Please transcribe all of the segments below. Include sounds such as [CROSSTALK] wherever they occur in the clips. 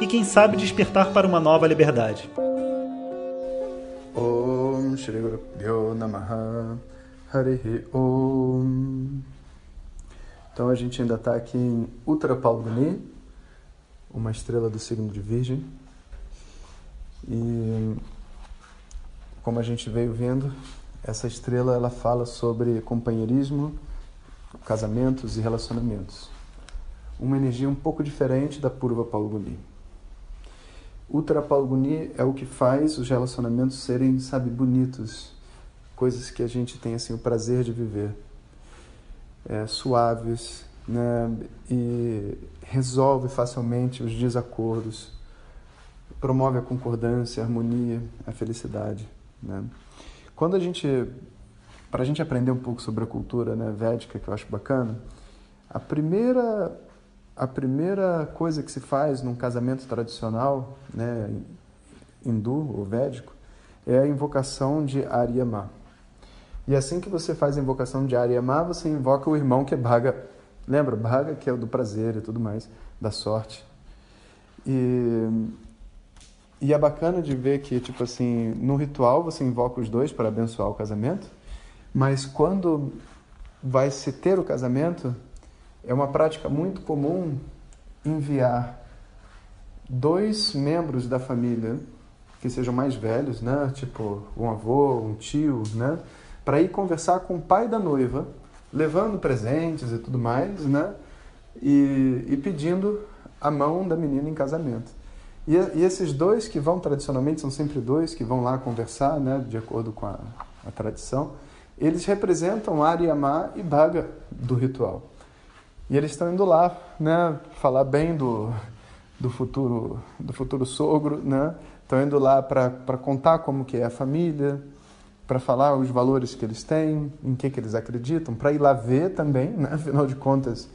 e, quem sabe, despertar para uma nova liberdade. Então a gente ainda está aqui em Uttara Palguni, uma estrela do signo de Virgem. E como a gente veio vendo, essa estrela ela fala sobre companheirismo, casamentos e relacionamentos. Uma energia um pouco diferente da Purva Palguni. Uttara Palguni é o que faz os relacionamentos serem, sabe, bonitos, coisas que a gente tem assim o prazer de viver é, suaves né, e resolve facilmente os desacordos, promove a concordância, a harmonia, a felicidade. Né? Quando a gente, para a gente aprender um pouco sobre a cultura né, védica, que eu acho bacana, a primeira a primeira coisa que se faz num casamento tradicional, né, hindu ou védico, é a invocação de Aryama. E assim que você faz a invocação de Aryama, você invoca o irmão que é Bhaga. Lembra? Bhaga, que é o do prazer e tudo mais, da sorte. E, e é bacana de ver que, tipo assim, no ritual você invoca os dois para abençoar o casamento, mas quando vai se ter o casamento, é uma prática muito comum enviar dois membros da família que sejam mais velhos, né? Tipo um avô, um tio, né? para ir conversar com o pai da noiva, levando presentes e tudo mais, né? E, e pedindo a mão da menina em casamento. E, e, esses dois que vão, tradicionalmente, são sempre dois que vão lá conversar, né? De acordo com a, a tradição, eles representam Aryama e Bhaga do ritual. E eles estão indo lá, né? Falar bem do, do futuro do futuro sogro, né? Estão indo lá para contar como que é a família, para falar os valores que eles têm, em que, que eles acreditam, para ir lá ver também, né? afinal de contas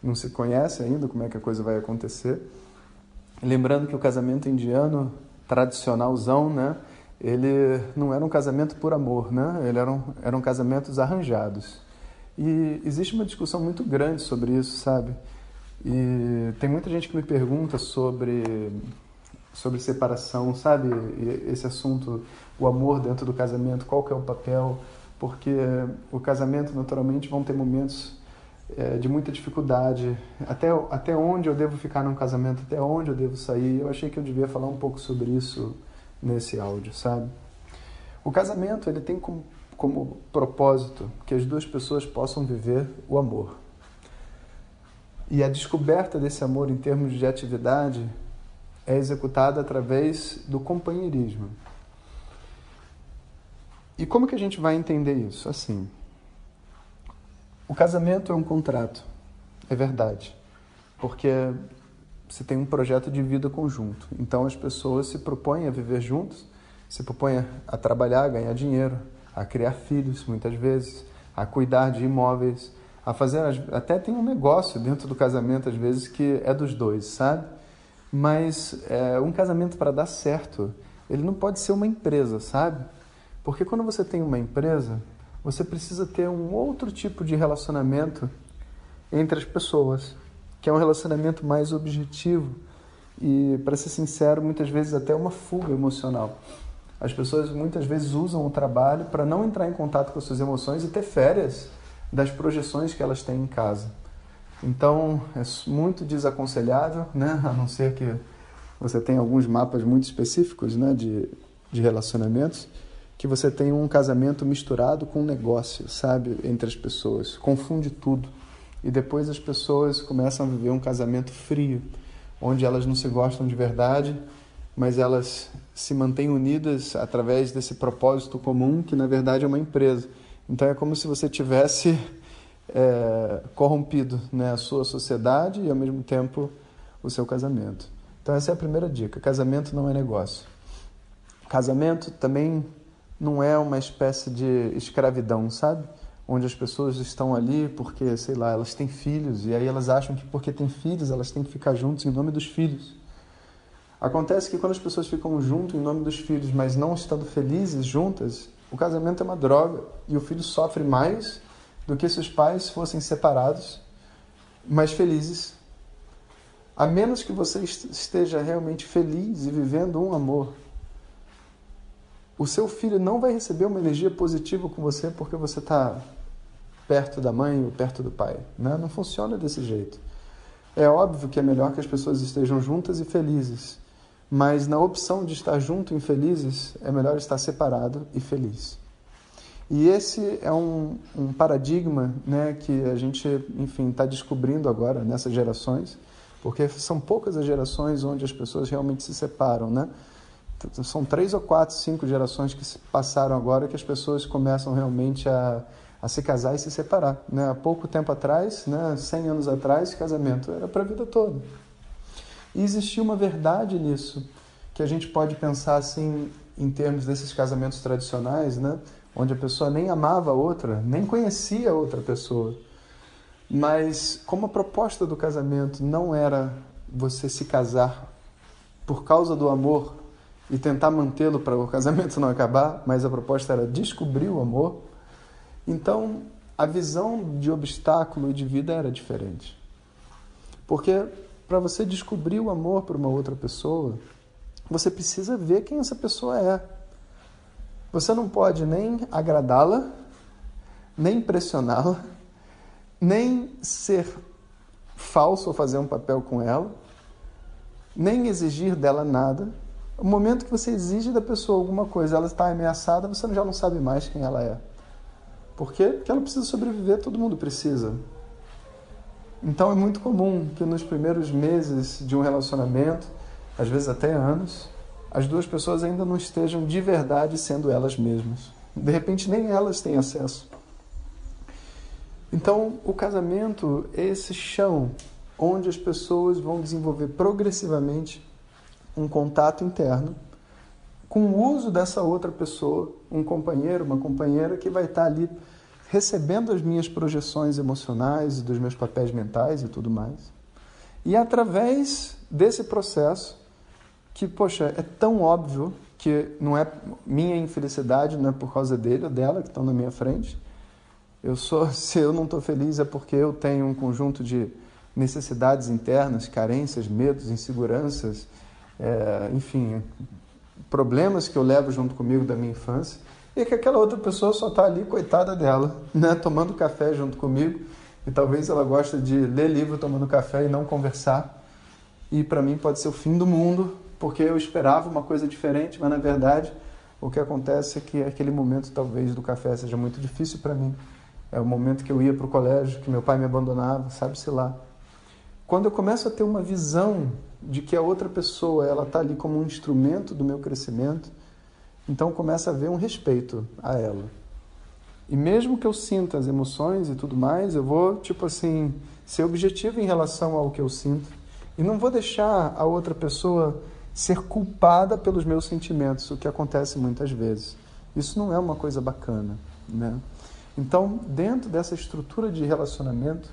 não se conhece ainda como é que a coisa vai acontecer. Lembrando que o casamento indiano tradicionalzão, né? ele não era um casamento por amor, né? ele eram, eram casamentos arranjados. E existe uma discussão muito grande sobre isso, sabe? E tem muita gente que me pergunta sobre sobre separação, sabe? Esse assunto, o amor dentro do casamento, qual que é o papel? Porque o casamento, naturalmente, vão ter momentos é, de muita dificuldade. Até, até onde eu devo ficar num casamento? Até onde eu devo sair? Eu achei que eu devia falar um pouco sobre isso nesse áudio, sabe? O casamento, ele tem como, como propósito que as duas pessoas possam viver o amor. E a descoberta desse amor em termos de atividade é executada através do companheirismo. E como que a gente vai entender isso? Assim, o casamento é um contrato, é verdade, porque você tem um projeto de vida conjunto. Então as pessoas se propõem a viver juntos, se propõem a trabalhar, a ganhar dinheiro, a criar filhos, muitas vezes, a cuidar de imóveis, a fazer até tem um negócio dentro do casamento às vezes que é dos dois, sabe? Mas é, um casamento para dar certo, ele não pode ser uma empresa, sabe? Porque quando você tem uma empresa, você precisa ter um outro tipo de relacionamento entre as pessoas, que é um relacionamento mais objetivo e, para ser sincero, muitas vezes até uma fuga emocional. As pessoas muitas vezes usam o trabalho para não entrar em contato com as suas emoções e ter férias das projeções que elas têm em casa. Então, é muito desaconselhável, [LAUGHS] né? a não ser que você tenha alguns mapas muito específicos né? de, de relacionamentos, que você tenha um casamento misturado com um negócio, sabe, entre as pessoas. Confunde tudo. E depois as pessoas começam a viver um casamento frio, onde elas não se gostam de verdade, mas elas se mantêm unidas através desse propósito comum, que na verdade é uma empresa. Então é como se você tivesse é, corrompido né, a sua sociedade e ao mesmo tempo o seu casamento. Então essa é a primeira dica. Casamento não é negócio. Casamento também não é uma espécie de escravidão, sabe? Onde as pessoas estão ali porque, sei lá, elas têm filhos e aí elas acham que porque têm filhos elas têm que ficar juntos em nome dos filhos. Acontece que quando as pessoas ficam juntas em nome dos filhos, mas não estando felizes juntas, o casamento é uma droga e o filho sofre mais do que se os pais fossem separados, mas felizes. A menos que você esteja realmente feliz e vivendo um amor o seu filho não vai receber uma energia positiva com você porque você está perto da mãe ou perto do pai. Né? Não funciona desse jeito. É óbvio que é melhor que as pessoas estejam juntas e felizes, mas na opção de estar junto e felizes, é melhor estar separado e feliz. E esse é um, um paradigma né, que a gente, enfim, está descobrindo agora nessas gerações, porque são poucas as gerações onde as pessoas realmente se separam, né? são três ou quatro, cinco gerações que se passaram agora que as pessoas começam realmente a, a se casar e se separar. Né? Há pouco tempo atrás, né, 100 anos atrás, casamento era para a vida toda. E existia uma verdade nisso, que a gente pode pensar assim em termos desses casamentos tradicionais, né? onde a pessoa nem amava a outra, nem conhecia a outra pessoa. Mas como a proposta do casamento não era você se casar por causa do amor e tentar mantê-lo para o casamento não acabar, mas a proposta era descobrir o amor. Então, a visão de obstáculo e de vida era diferente. Porque para você descobrir o amor para uma outra pessoa, você precisa ver quem essa pessoa é. Você não pode nem agradá-la, nem impressioná-la, nem ser falso ou fazer um papel com ela, nem exigir dela nada o momento que você exige da pessoa alguma coisa, ela está ameaçada, você já não sabe mais quem ela é. Por quê? Porque ela precisa sobreviver, todo mundo precisa. Então é muito comum que nos primeiros meses de um relacionamento, às vezes até anos, as duas pessoas ainda não estejam de verdade sendo elas mesmas. De repente nem elas têm acesso. Então o casamento é esse chão onde as pessoas vão desenvolver progressivamente um contato interno com o uso dessa outra pessoa, um companheiro, uma companheira que vai estar ali recebendo as minhas projeções emocionais e dos meus papéis mentais e tudo mais. E através desse processo, que, poxa, é tão óbvio que não é minha infelicidade, não é por causa dele ou dela que estão na minha frente. Eu sou, [LAUGHS] se eu não estou feliz é porque eu tenho um conjunto de necessidades internas, carências, medos, inseguranças, é, enfim, problemas que eu levo junto comigo da minha infância, e que aquela outra pessoa só está ali, coitada dela, né, tomando café junto comigo, e talvez ela goste de ler livro tomando café e não conversar, e para mim pode ser o fim do mundo, porque eu esperava uma coisa diferente, mas na verdade o que acontece é que aquele momento talvez do café seja muito difícil para mim. É o momento que eu ia para o colégio, que meu pai me abandonava, sabe-se lá. Quando eu começo a ter uma visão de que a outra pessoa ela está ali como um instrumento do meu crescimento, então começa a haver um respeito a ela. E mesmo que eu sinta as emoções e tudo mais, eu vou, tipo assim, ser objetivo em relação ao que eu sinto. E não vou deixar a outra pessoa ser culpada pelos meus sentimentos, o que acontece muitas vezes. Isso não é uma coisa bacana, né? Então, dentro dessa estrutura de relacionamento,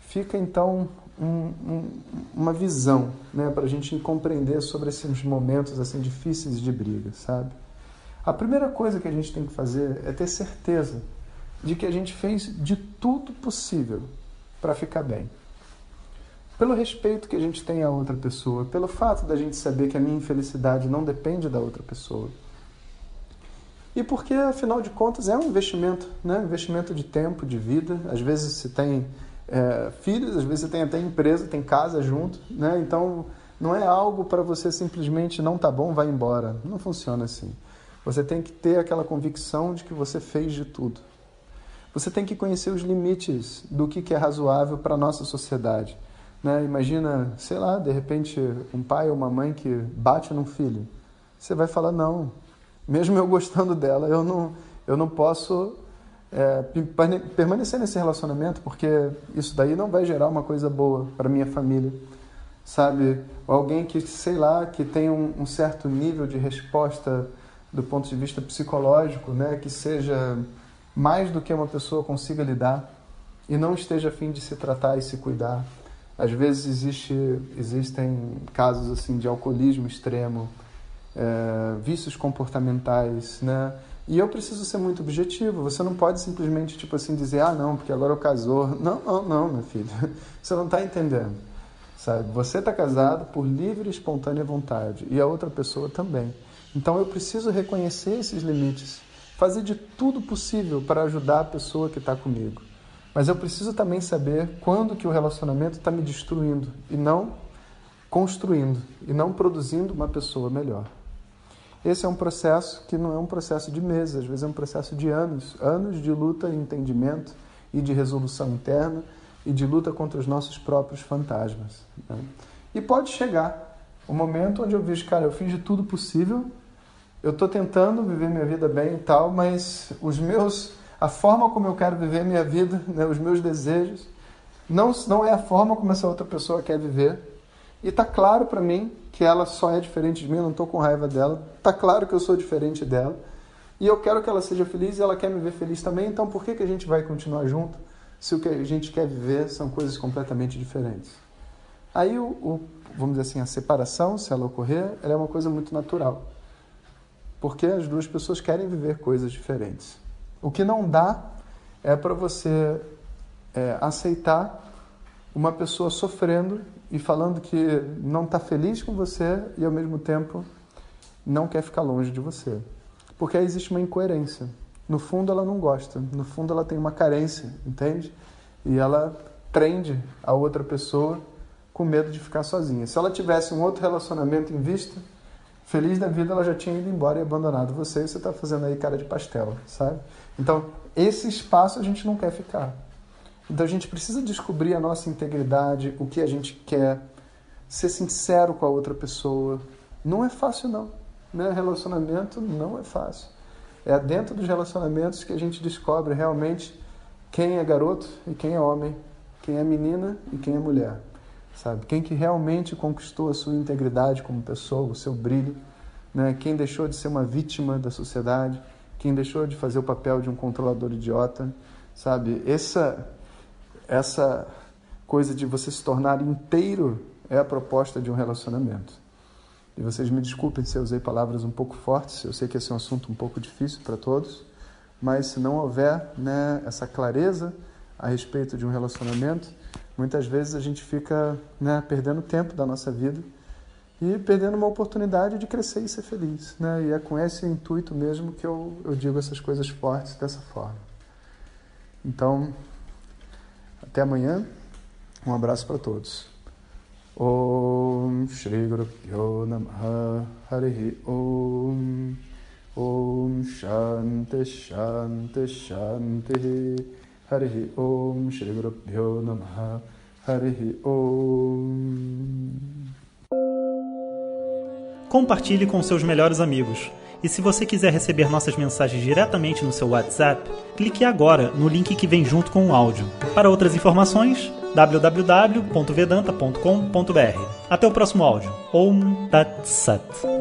fica então um, um, uma visão né, para a gente compreender sobre esses momentos assim difíceis de briga, sabe? A primeira coisa que a gente tem que fazer é ter certeza de que a gente fez de tudo possível para ficar bem. Pelo respeito que a gente tem à outra pessoa, pelo fato da gente saber que a minha infelicidade não depende da outra pessoa. E porque, afinal de contas, é um investimento, né? investimento de tempo, de vida. Às vezes se tem é, filhos, às vezes você tem até empresa, tem casa junto, né? Então não é algo para você simplesmente não tá bom, vai embora. Não funciona assim. Você tem que ter aquela convicção de que você fez de tudo. Você tem que conhecer os limites do que é razoável para a nossa sociedade. Né? Imagina, sei lá, de repente um pai ou uma mãe que bate num filho. Você vai falar, não, mesmo eu gostando dela, eu não, eu não posso é, permanecer nesse relacionamento, porque isso daí não vai gerar uma coisa boa para minha família. sabe? Ou alguém que, sei lá, que tem um, um certo nível de resposta do ponto de vista psicológico, né? Que seja mais do que uma pessoa consiga lidar e não esteja a fim de se tratar e se cuidar. Às vezes existe, existem casos assim de alcoolismo extremo, é, vícios comportamentais, né? E eu preciso ser muito objetivo. Você não pode simplesmente tipo assim dizer, ah, não, porque agora eu casou. Não, não, não, meu filho. [LAUGHS] Você não está entendendo, sabe? Você está casado por livre e espontânea vontade e a outra pessoa também. Então eu preciso reconhecer esses limites, fazer de tudo possível para ajudar a pessoa que está comigo. Mas eu preciso também saber quando que o relacionamento está me destruindo e não construindo e não produzindo uma pessoa melhor. Esse é um processo que não é um processo de meses, às vezes é um processo de anos, anos de luta e entendimento e de resolução interna e de luta contra os nossos próprios fantasmas. Né? E pode chegar o momento onde eu vejo, cara, eu fiz de tudo possível, eu estou tentando viver minha vida bem e tal, mas os meus a forma como eu quero viver minha vida, né, os meus desejos, não, não é a forma como essa outra pessoa quer viver. E está claro para mim que ela só é diferente de mim, eu não estou com raiva dela. Está claro que eu sou diferente dela. E eu quero que ela seja feliz e ela quer me ver feliz também. Então por que, que a gente vai continuar junto se o que a gente quer viver são coisas completamente diferentes? Aí, o, o vamos dizer assim, a separação, se ela ocorrer, ela é uma coisa muito natural. Porque as duas pessoas querem viver coisas diferentes. O que não dá é para você é, aceitar uma pessoa sofrendo e falando que não está feliz com você e ao mesmo tempo não quer ficar longe de você. Porque aí existe uma incoerência. No fundo ela não gosta, no fundo ela tem uma carência, entende? E ela prende a outra pessoa com medo de ficar sozinha. Se ela tivesse um outro relacionamento em vista, feliz da vida, ela já tinha ido embora e abandonado você e você está fazendo aí cara de pastel, sabe? Então, esse espaço a gente não quer ficar. Então, a gente precisa descobrir a nossa integridade, o que a gente quer, ser sincero com a outra pessoa. Não é fácil, não. Né? Relacionamento não é fácil. É dentro dos relacionamentos que a gente descobre realmente quem é garoto e quem é homem, quem é menina e quem é mulher. Sabe? Quem que realmente conquistou a sua integridade como pessoa, o seu brilho, né? Quem deixou de ser uma vítima da sociedade, quem deixou de fazer o papel de um controlador idiota, sabe? Essa essa coisa de você se tornar inteiro é a proposta de um relacionamento. E vocês me desculpem se eu usei palavras um pouco fortes, eu sei que esse é um assunto um pouco difícil para todos, mas se não houver né, essa clareza a respeito de um relacionamento, muitas vezes a gente fica né, perdendo tempo da nossa vida e perdendo uma oportunidade de crescer e ser feliz. Né? E é com esse intuito mesmo que eu, eu digo essas coisas fortes dessa forma. Então, até amanhã. Um abraço para todos. Om Shri Guru Pyo Namaha Harihi Om Om Shanti Shanti Shanti Shri Guru Pyo Namaha Harihi Om compartilhe com seus melhores amigos. E se você quiser receber nossas mensagens diretamente no seu WhatsApp, clique agora no link que vem junto com o áudio. Para outras informações, www.vedanta.com.br. Até o próximo áudio. Om Tat Sat.